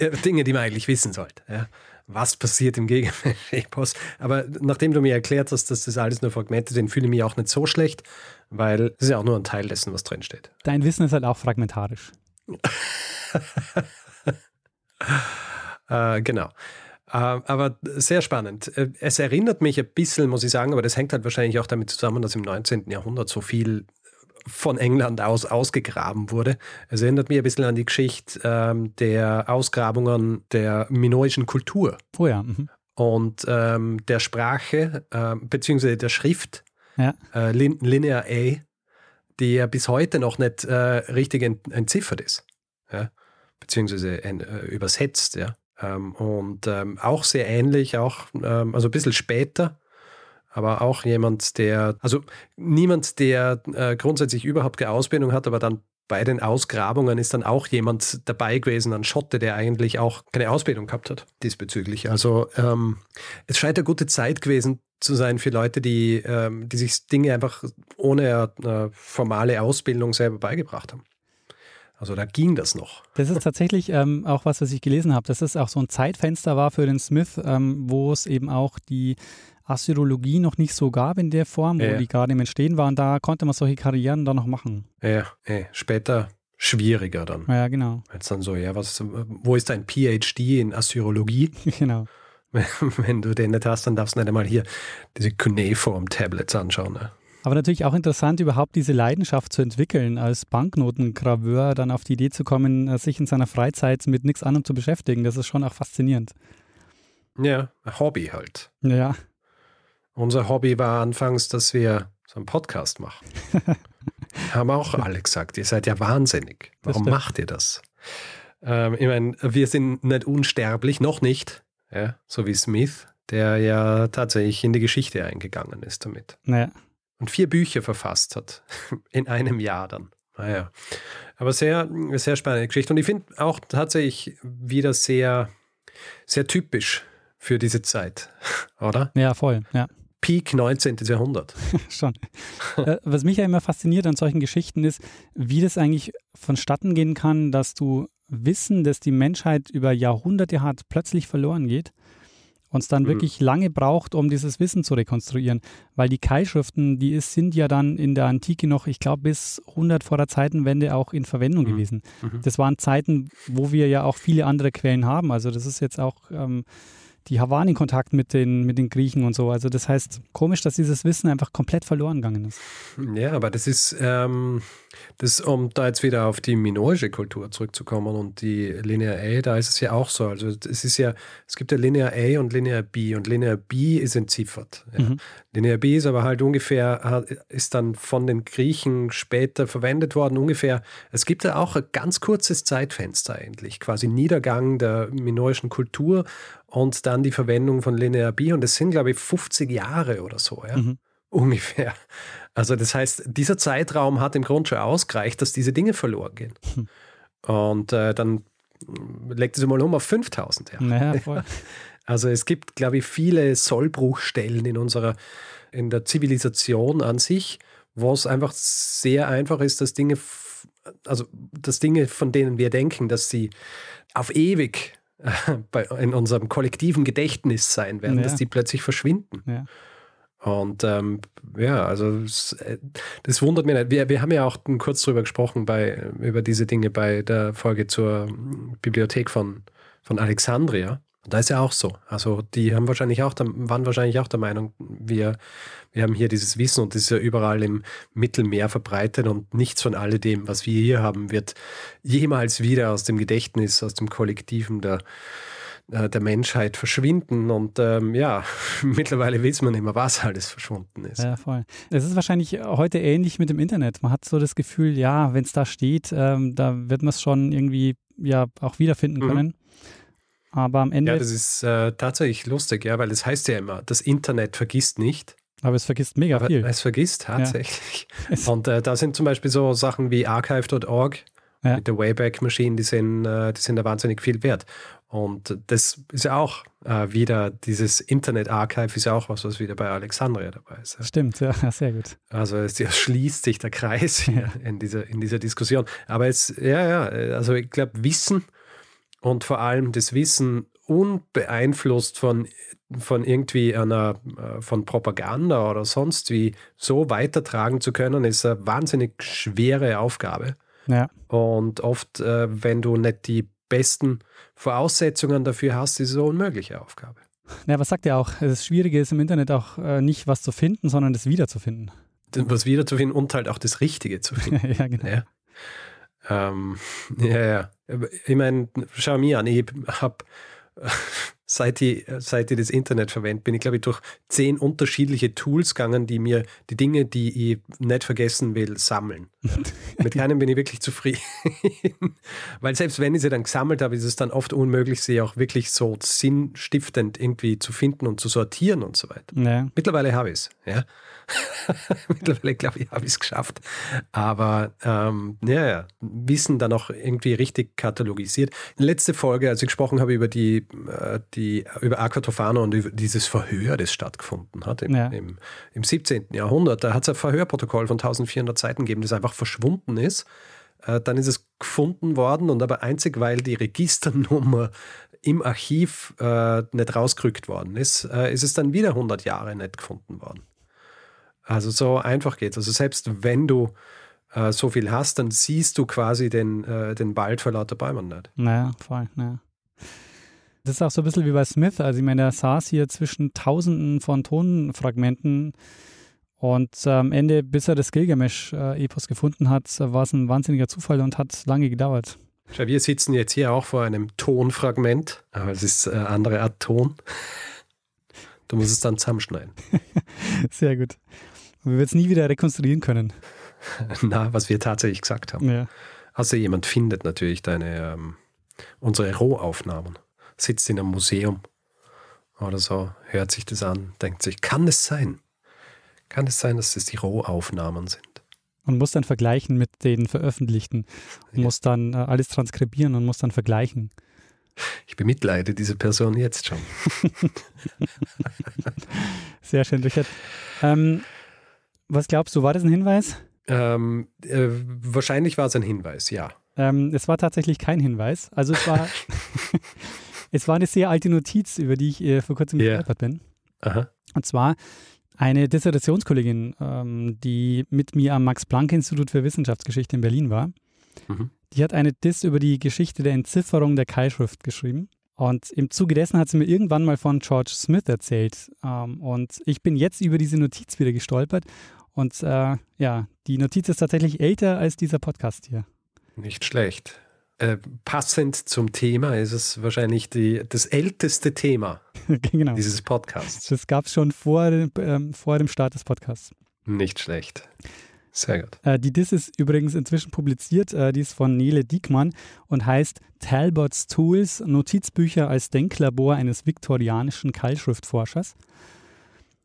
Dinge, die man eigentlich wissen sollte. Ja? Was passiert im Gegenepos? Aber nachdem du mir erklärt hast, dass das alles nur Fragmente sind, fühle ich mich auch nicht so schlecht, weil es ist ja auch nur ein Teil dessen, was drinsteht. Dein Wissen ist halt auch fragmentarisch. äh, genau. Äh, aber sehr spannend. Äh, es erinnert mich ein bisschen, muss ich sagen, aber das hängt halt wahrscheinlich auch damit zusammen, dass im 19. Jahrhundert so viel von England aus ausgegraben wurde. Es erinnert mich ein bisschen an die Geschichte ähm, der Ausgrabungen der minoischen Kultur. Oh ja. Mhm. Und ähm, der Sprache, äh, beziehungsweise der Schrift, ja. äh, Lin Linear A, die ja bis heute noch nicht äh, richtig entziffert ist. Ja? Beziehungsweise äh, übersetzt, ja. Ähm, und ähm, auch sehr ähnlich, auch ähm, also ein bisschen später, aber auch jemand, der, also niemand, der äh, grundsätzlich überhaupt keine Ausbildung hat, aber dann bei den Ausgrabungen ist dann auch jemand dabei gewesen, ein Schotte, der eigentlich auch keine Ausbildung gehabt hat diesbezüglich. Also ähm, es scheint eine gute Zeit gewesen zu sein für Leute, die, ähm, die sich Dinge einfach ohne äh, formale Ausbildung selber beigebracht haben. Also da ging das noch. Das ist tatsächlich ähm, auch was, was ich gelesen habe, dass es auch so ein Zeitfenster war für den Smith, ähm, wo es eben auch die Assyrologie noch nicht so gab in der Form, wo ja. die gerade im Entstehen waren. Da konnte man solche Karrieren dann noch machen. Ja, ja. später schwieriger dann. Ja, genau. Jetzt dann so, ja, was, wo ist dein PhD in Assyrologie? genau. Wenn du den nicht hast, dann darfst du nicht einmal hier diese Cuneiform-Tablets anschauen. Ne? Aber natürlich auch interessant, überhaupt diese Leidenschaft zu entwickeln, als Banknotengraveur dann auf die Idee zu kommen, äh, sich in seiner Freizeit mit nichts anderem zu beschäftigen. Das ist schon auch faszinierend. Ja, ein Hobby halt. Ja. Unser Hobby war anfangs, dass wir so einen Podcast machen. Haben auch alle gesagt, ihr seid ja wahnsinnig. Warum macht ihr das? Ähm, ich meine, wir sind nicht unsterblich, noch nicht, ja, so wie Smith, der ja tatsächlich in die Geschichte eingegangen ist damit. Naja und vier Bücher verfasst hat. In einem Jahr dann. Naja. Aber sehr, sehr spannende Geschichte. Und ich finde auch tatsächlich wieder sehr, sehr typisch für diese Zeit, oder? Ja, voll, ja. Peak 19. Jahrhundert. Schon. Äh, was mich ja immer fasziniert an solchen Geschichten ist, wie das eigentlich vonstatten gehen kann, dass du Wissen, das die Menschheit über Jahrhunderte hat, plötzlich verloren geht und es dann mhm. wirklich lange braucht, um dieses Wissen zu rekonstruieren. Weil die Keilschriften, die ist, sind ja dann in der Antike noch, ich glaube, bis 100 vor der Zeitenwende auch in Verwendung mhm. gewesen. Mhm. Das waren Zeiten, wo wir ja auch viele andere Quellen haben. Also das ist jetzt auch ähm, die waren in Kontakt mit den, mit den Griechen und so. Also das heißt, komisch, dass dieses Wissen einfach komplett verloren gegangen ist. Ja, aber das ist, ähm, das, um da jetzt wieder auf die minoische Kultur zurückzukommen und die Linear A, da ist es ja auch so. Also es ist ja, es gibt ja Linear A und Linear B und Linear B ist entziffert. Ja. Mhm. Linear B ist aber halt ungefähr, ist dann von den Griechen später verwendet worden, ungefähr. Es gibt ja auch ein ganz kurzes Zeitfenster eigentlich, quasi Niedergang der minoischen Kultur und dann die Verwendung von Linear B. Und das sind, glaube ich, 50 Jahre oder so, ja. Mhm. Ungefähr. Also das heißt, dieser Zeitraum hat im Grunde schon ausgereicht, dass diese Dinge verloren gehen. Hm. Und äh, dann legt es mal um auf 5000 Jahre. Naja, voll. Also es gibt, glaube ich, viele Sollbruchstellen in unserer, in der Zivilisation an sich, wo es einfach sehr einfach ist, dass Dinge, also dass Dinge, von denen wir denken, dass sie auf ewig bei, in unserem kollektiven Gedächtnis sein werden, ja. dass die plötzlich verschwinden. Ja. Und ähm, ja, also das, äh, das, wundert mich nicht. Wir, wir haben ja auch kurz drüber gesprochen bei, über diese Dinge bei der Folge zur Bibliothek von, von Alexandria. Da ist ja auch so. Also die haben wahrscheinlich auch, waren wahrscheinlich auch der Meinung, wir, wir haben hier dieses Wissen und das ist ja überall im Mittelmeer verbreitet und nichts von alledem, was wir hier haben, wird jemals wieder aus dem Gedächtnis, aus dem Kollektiven der, äh, der Menschheit verschwinden. Und ähm, ja, mittlerweile weiß man immer, was alles verschwunden ist. Ja, voll. Es ist wahrscheinlich heute ähnlich mit dem Internet. Man hat so das Gefühl, ja, wenn es da steht, ähm, da wird man es schon irgendwie ja auch wiederfinden mhm. können. Aber am Ende. Ja, das ist äh, tatsächlich lustig, ja, weil es das heißt ja immer, das Internet vergisst nicht. Aber es vergisst mega Aber viel. Es vergisst tatsächlich. Ja. Und äh, da sind zum Beispiel so Sachen wie archive.org ja. mit der Wayback Machine, die sind, äh, die sind da wahnsinnig viel wert. Und das ist ja auch äh, wieder, dieses Internet-Archive ist ja auch was, was wieder bei Alexandria dabei ist. Ja. Stimmt, ja, sehr gut. Also es schließt sich der Kreis hier in, dieser, in dieser Diskussion. Aber es, ja, ja, also ich glaube, Wissen und vor allem das Wissen unbeeinflusst von, von irgendwie einer, äh, von Propaganda oder sonst wie so weitertragen zu können, ist eine wahnsinnig schwere Aufgabe. Ja. Und oft, äh, wenn du nicht die besten Voraussetzungen dafür hast, ist es eine unmögliche Aufgabe. Ja, was sagt er auch? Das Schwierige ist im Internet auch äh, nicht was zu finden, sondern das wiederzufinden. Was wiederzufinden und halt auch das Richtige zu finden. ja, genau. Ja. Ähm, ja, ja. Ich meine, schau mir an, ich habe seit ich, seit ich das Internet verwende, bin ich, glaube ich, durch zehn unterschiedliche Tools gegangen, die mir die Dinge, die ich nicht vergessen will, sammeln. Mit keinem bin ich wirklich zufrieden. Weil selbst wenn ich sie dann gesammelt habe, ist es dann oft unmöglich, sie auch wirklich so sinnstiftend irgendwie zu finden und zu sortieren und so weiter. Ja. Mittlerweile habe ich es. Ja? Mittlerweile, glaube ich, habe ich es geschafft. Aber ähm, ja, ja, Wissen dann auch irgendwie richtig katalogisiert. Letzte Folge, als ich gesprochen habe über die, äh, die über Aquatofano und über dieses Verhör, das stattgefunden hat im, ja. im, im 17. Jahrhundert, da hat es ein Verhörprotokoll von 1400 Seiten gegeben, das einfach verschwunden ist. Äh, dann ist es gefunden worden und aber einzig, weil die Registernummer im Archiv äh, nicht rausgerückt worden ist, äh, ist es dann wieder 100 Jahre nicht gefunden worden. Also so einfach geht es. Also selbst wenn du äh, so viel hast, dann siehst du quasi den, äh, den Wald vor lauter Bäumen nicht. Naja, voll, naja. Das ist auch so ein bisschen wie bei Smith. Also ich meine, er saß hier zwischen tausenden von Tonfragmenten und am Ende, bis er das Gilgamesch-Epos gefunden hat, war es ein wahnsinniger Zufall und hat lange gedauert. Wir sitzen jetzt hier auch vor einem Tonfragment, aber es ist eine andere Art Ton. Du musst es dann zusammenschneiden. Sehr gut. Wir werden es nie wieder rekonstruieren können. Na, was wir tatsächlich gesagt haben. Ja. Also jemand findet natürlich deine, ähm, unsere Rohaufnahmen, sitzt in einem Museum oder so, hört sich das an, denkt sich, kann es sein? Kann es sein, dass es die Rohaufnahmen sind? Und muss dann vergleichen mit den veröffentlichten und ja. muss dann äh, alles transkribieren und muss dann vergleichen. Ich bemitleide diese Person jetzt schon. Sehr schön, Richard. Ähm, was glaubst du, war das ein Hinweis? Ähm, äh, wahrscheinlich war es ein Hinweis, ja. Ähm, es war tatsächlich kein Hinweis. Also es war, es war eine sehr alte Notiz, über die ich äh, vor kurzem Ja. gestolpert bin. Aha. Und zwar eine Dissertationskollegin, ähm, die mit mir am Max-Planck-Institut für Wissenschaftsgeschichte in Berlin war. Mhm. Die hat eine Diss über die Geschichte der Entzifferung der Keilschrift geschrieben. Und im Zuge dessen hat sie mir irgendwann mal von George Smith erzählt. Ähm, und ich bin jetzt über diese Notiz wieder gestolpert. Und äh, ja, die Notiz ist tatsächlich älter als dieser Podcast hier. Nicht schlecht. Äh, passend zum Thema ist es wahrscheinlich die, das älteste Thema genau. dieses Podcasts. Das gab es schon vor, ähm, vor dem Start des Podcasts. Nicht schlecht. Sehr gut. Äh, die Diss ist übrigens inzwischen publiziert. Äh, die ist von Nele Diekmann und heißt Talbots Tools, Notizbücher als Denklabor eines viktorianischen Keilschriftforschers.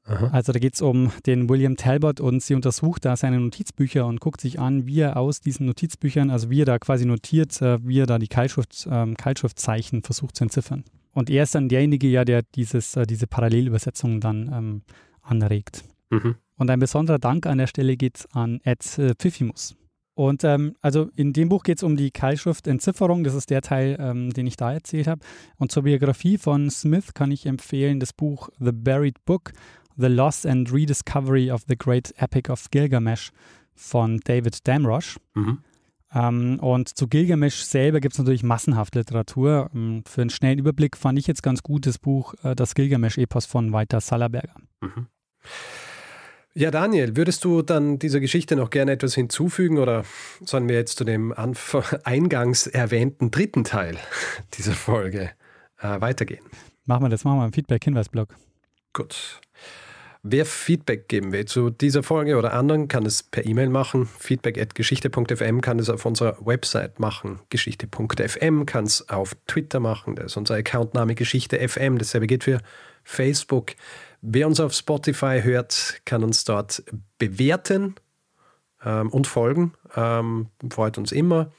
Aha. Also da geht es um den William Talbot und sie untersucht da seine Notizbücher und guckt sich an, wie er aus diesen Notizbüchern, also wie er da quasi notiert, äh, wie er da die Keilschrift, ähm, Keilschriftzeichen versucht zu entziffern. Und er ist dann derjenige, ja, der dieses, äh, diese Parallelübersetzung dann ähm, anregt. Mhm. Und ein besonderer Dank an der Stelle geht an Ed äh, Pfiffimus. Und ähm, also in dem Buch geht es um die Keilschrift-Entzifferung. Das ist der Teil, ähm, den ich da erzählt habe. Und zur Biografie von Smith kann ich empfehlen das Buch The Buried Book, The Lost and Rediscovery of the Great Epic of Gilgamesh von David Damrosch. Mhm. Ähm, und zu Gilgamesh selber gibt es natürlich massenhaft Literatur. Ähm, für einen schnellen Überblick fand ich jetzt ganz gut das Buch äh, Das Gilgamesch-Epos von Walter Sallerberger. Mhm. Ja, Daniel, würdest du dann dieser Geschichte noch gerne etwas hinzufügen oder sollen wir jetzt zu dem Anf eingangs erwähnten dritten Teil dieser Folge äh, weitergehen? Machen wir das, machen wir im Feedback-Hinweisblock. Gut. Wer Feedback geben will zu dieser Folge oder anderen, kann es per E-Mail machen. Feedback.geschichte.fm kann es auf unserer Website machen. Geschichte.fm kann es auf Twitter machen. Das ist unser Accountname Geschichte.fm. Dasselbe geht für Facebook. Wer uns auf Spotify hört, kann uns dort bewerten ähm, und folgen. Ähm, freut uns immer.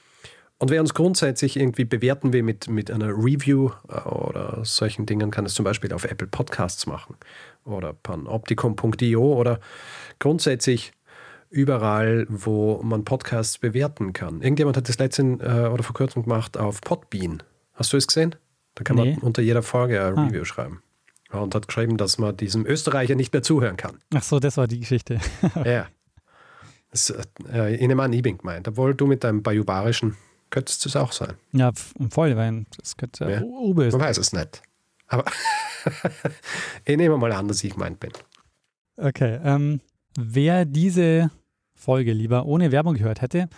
Und wer uns grundsätzlich irgendwie bewerten will mit, mit einer Review äh, oder solchen Dingen, kann es zum Beispiel auf Apple Podcasts machen oder panoptikum.io oder grundsätzlich überall, wo man Podcasts bewerten kann. Irgendjemand hat das letztens äh, oder vor kurzem gemacht auf Podbean. Hast du es gesehen? Da kann Nee. man unter jeder Folge ein Ah. Review schreiben. Ja, Und hat geschrieben, dass man diesem Österreicher nicht mehr zuhören kann. Ach so, das war die Geschichte. Ja. Das, äh, ich nehme an, ich bin gemeint. Obwohl du mit deinem Bajubarischen könntest es auch sein. Ja, voll, weil das könnte Ja. ja. Uber ist. Man weiß es nicht. Aber ich nehme mal an, dass ich gemeint bin. Okay, ähm, wer diese Folge lieber ohne Werbung gehört hätte,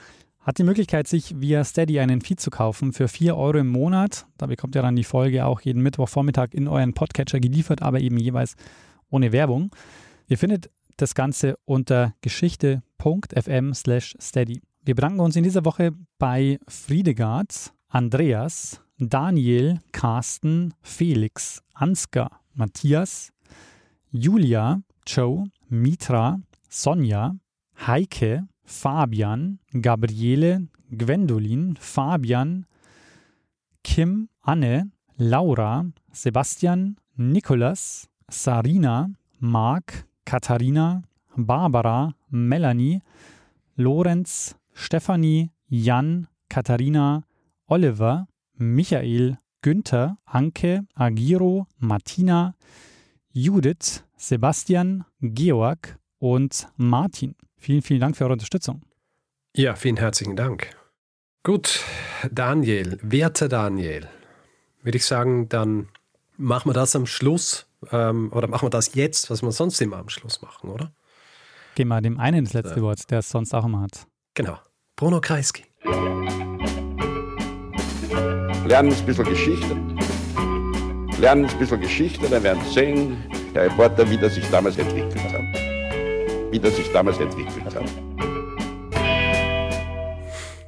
hat die Möglichkeit, sich via Steady einen Feed zu kaufen für 4 Euro im Monat. Da bekommt ihr dann die Folge auch jeden Mittwochvormittag in euren Podcatcher geliefert, aber eben jeweils ohne Werbung. Ihr findet das Ganze unter geschichte.fm slash steady. Wir bedanken uns in dieser Woche bei Friedegard, Andreas, Daniel, Carsten, Felix, Ansgar, Matthias, Julia, Joe, Mitra, Sonja, Heike, Fabian, Gabriele, Gwendolin, Fabian, Kim, Anne, Laura, Sebastian, Nikolas, Sarina, Marc, Katharina, Barbara, Melanie, Lorenz, Stefanie, Jan, Katharina, Oliver, Michael, Günther, Anke, Agiro, Martina, Judith, Sebastian, Georg und Martin. Vielen, vielen Dank für eure Unterstützung. Ja, vielen herzlichen Dank. Gut, Daniel, werter Daniel, würde ich sagen, dann machen wir das am Schluss ähm, oder machen wir das jetzt, was wir sonst immer am Schluss machen, oder? Geben wir dem einen das letzte Ja. Wort, der es sonst auch immer hat. Genau. Bruno Kreisky. Lernen ein bisschen Geschichte. Lernen ein bisschen Geschichte, dann werden Sie sehen, der Reporter, wie das sich damals entwickelt hat. Wie das sich damals entwickelt hat.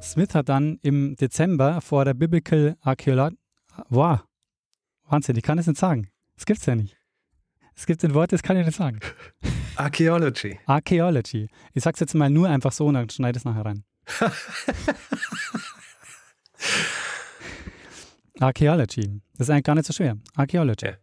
Smith hat dann im Dezember vor der Biblical Archaeology. Wow, Wahnsinn, ich kann es nicht sagen. Das gibt's ja nicht. Es gibt ein Wort, das kann ich nicht sagen. Archaeology. Archaeology. Ich sag's jetzt mal nur einfach so und dann schneide es nachher rein. Archaeology. Das ist eigentlich gar nicht so schwer. Archaeology. Ja.